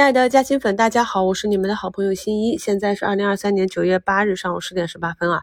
亲爱的嘉兴粉，大家好，我是你们的好朋友新一。现在是二零二三年九月八日上午十点十八分啊。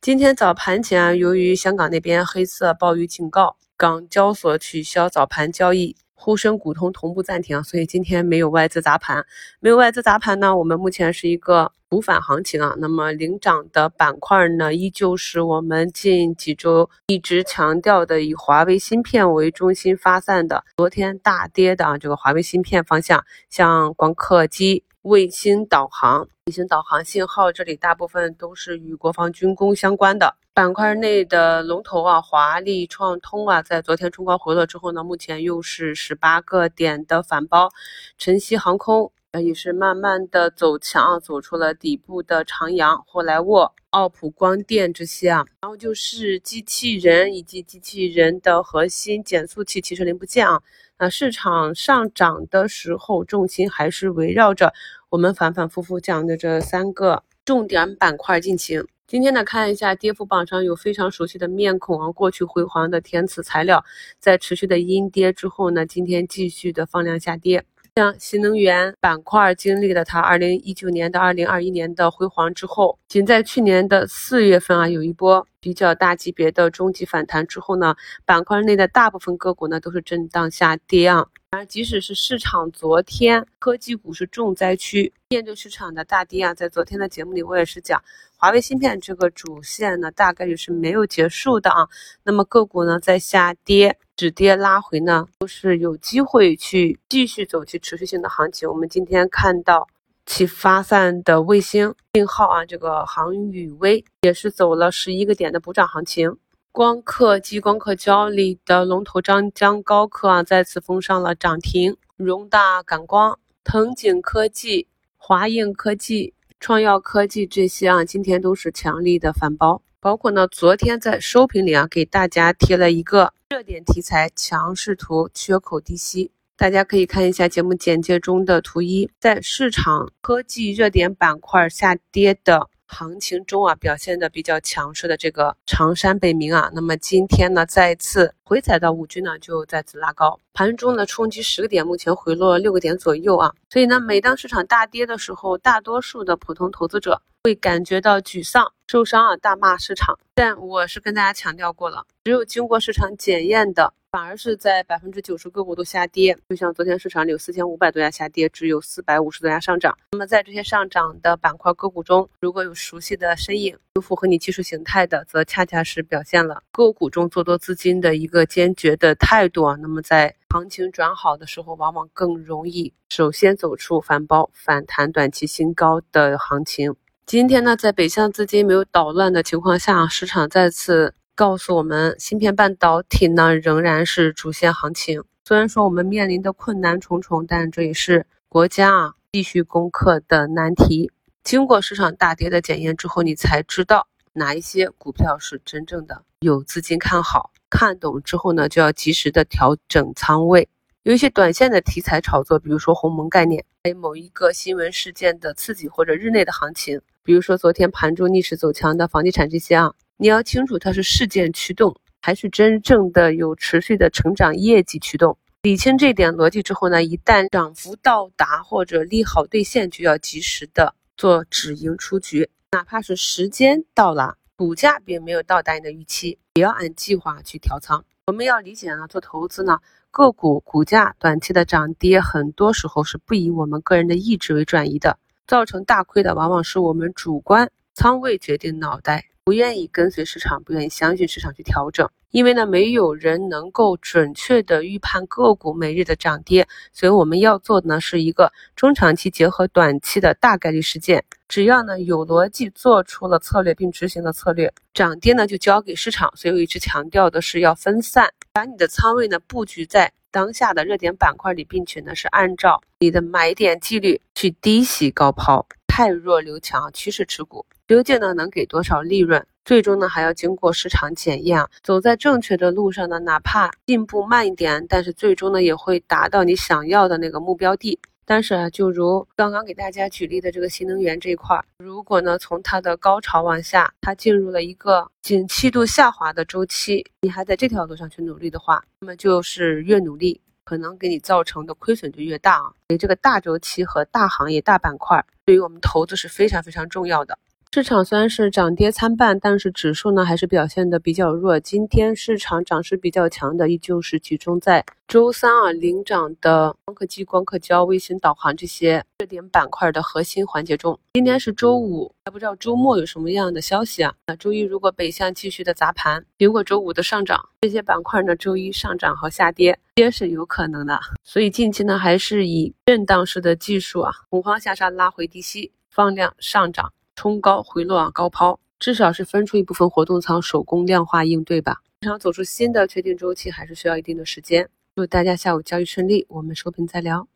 今天早盘前，由于香港那边黑色暴雨警告，港交所取消早盘交易。沪深股通同步暂停，所以今天没有外资砸盘，没有外资砸盘呢。我们目前是一个补反行情啊。那么领涨的板块呢，依旧是我们近几周一直强调的以华为芯片为中心发散的。昨天大跌的啊，这个华为芯片方向，像光刻机、卫星导航、卫星导航信号，这里大部分都是与国防军工相关的。板块内的龙头啊，华丽创通啊，在昨天冲高回落之后呢，目前又是十八个点的反包。晨曦航空呃也是慢慢的走强啊，走出了底部的长阳。霍莱沃、奥普光电这些啊，然后就是机器人以及机器人的核心减速器、汽车零部件啊。那市场上涨的时候，重心还是围绕着我们反反复复讲的这三个重点板块进行。今天呢，看一下跌幅榜上有非常熟悉的面孔啊，过去辉煌的填词材料，在持续的阴跌之后呢，今天继续的放量下跌。像新能源板块经历了它二零一九年到二零二一年的辉煌之后，仅在去年的四月份啊，有一波比较大级别的中级反弹之后呢，板块内的大部分个股呢都是震荡下跌啊。而即使是市场昨天科技股是重灾区，面对市场的大跌啊，在昨天的节目里我也是讲，华为芯片这个主线呢大概率是没有结束的啊。那么个股呢在下跌止跌拉回呢，都是有机会去继续走起持续性的行情。我们今天看到其发散的卫星信号啊，这个航宇微也是走了十一个点的补涨行情。光刻机、光刻胶里的龙头张江高科啊，再次封上了涨停。荣大感光、腾景科技、华映科技、创耀科技这些啊，今天都是强力的反包。包括呢，昨天在收评里啊，给大家贴了一个热点题材强势图，缺口低吸，大家可以看一下节目简介中的图一，在市场科技热点板块下跌的。行情中啊，表现的比较强势的这个长山北明啊，那么今天呢，再次回踩到五均呢，就再次拉高，盘中呢冲击十个点，目前回落六个点左右啊。所以呢，每当市场大跌的时候，大多数的普通投资者会感觉到沮丧、受伤啊，大骂市场。但我是跟大家强调过了，只有经过市场检验的。反而是在百分之九十个股都下跌，就像昨天市场里有四千五百多家下跌，只有四百五十多家上涨。那么在这些上涨的板块个股中，如果有熟悉的身影，有符合你技术形态的，则恰恰是表现了个股中做多资金的一个坚决的态度啊。那么在行情转好的时候，往往更容易首先走出反包反弹短期新高的行情。今天呢，在北向资金没有捣乱的情况下，市场再次。告诉我们，芯片半导体呢仍然是主线行情。虽然说我们面临的困难重重，但这也是国家啊必须攻克的难题。经过市场大跌的检验之后，你才知道哪一些股票是真正的有资金看好、看懂之后呢，就要及时的调整仓位。有一些短线的题材炒作，比如说鸿蒙概念，还有某一个新闻事件的刺激或者日内的行情，比如说昨天盘中逆势走强的房地产这些啊。你要清楚它是事件驱动，还是真正的有持续的成长业绩驱动。理清这点逻辑之后呢，一旦涨幅到达或者利好兑现，就要及时的做止盈出局。哪怕是时间到了，股价并没有到达你的预期，也要按计划去调仓。我们要理解啊，做投资呢，个股股价短期的涨跌，很多时候是不以我们个人的意志为转移的，造成大亏的往往是我们主观仓位决定脑袋。不愿意跟随市场，不愿意相信市场去调整，因为呢，没有人能够准确的预判个股每日的涨跌，所以我们要做的呢是一个中长期结合短期的大概率事件。只要呢有逻辑做出了策略并执行的策略，涨跌呢就交给市场。所以我一直强调的是要分散，把你的仓位呢布局在当下的热点板块里，并且呢是按照你的买点纪律去低吸高抛，太弱留强，趋势持股。究竟呢能给多少利润？最终呢还要经过市场检验啊。走在正确的路上呢，哪怕进步慢一点，但是最终呢也会达到你想要的那个目标地。但是啊，就如刚刚给大家举例的这个新能源这一块，如果呢从它的高潮往下，它进入了一个景气度下滑的周期，你还在这条路上去努力的话，那么就是越努力可能给你造成的亏损就越大啊。所以这个大周期和大行业、大板块对于我们投资是非常非常重要的。市场虽然是涨跌参半，但是指数呢还是表现的比较弱。今天市场涨势比较强的，依旧是集中在周三啊领涨的光刻机、光刻胶、卫星导航这些热点板块的核心环节中。今天是周五，还不知道周末有什么样的消息啊？那周一如果北向继续的砸盘，如果周五的上涨，这些板块呢周一上涨和下跌跌是有可能的。所以近期呢还是以震荡式的技术啊，恐慌下杀拉回低吸，放量上涨。冲高回落啊，高抛，至少是分出一部分活动仓，手工量化应对吧。市场走出新的确定周期，还是需要一定的时间。祝大家下午交易顺利，我们收评再聊。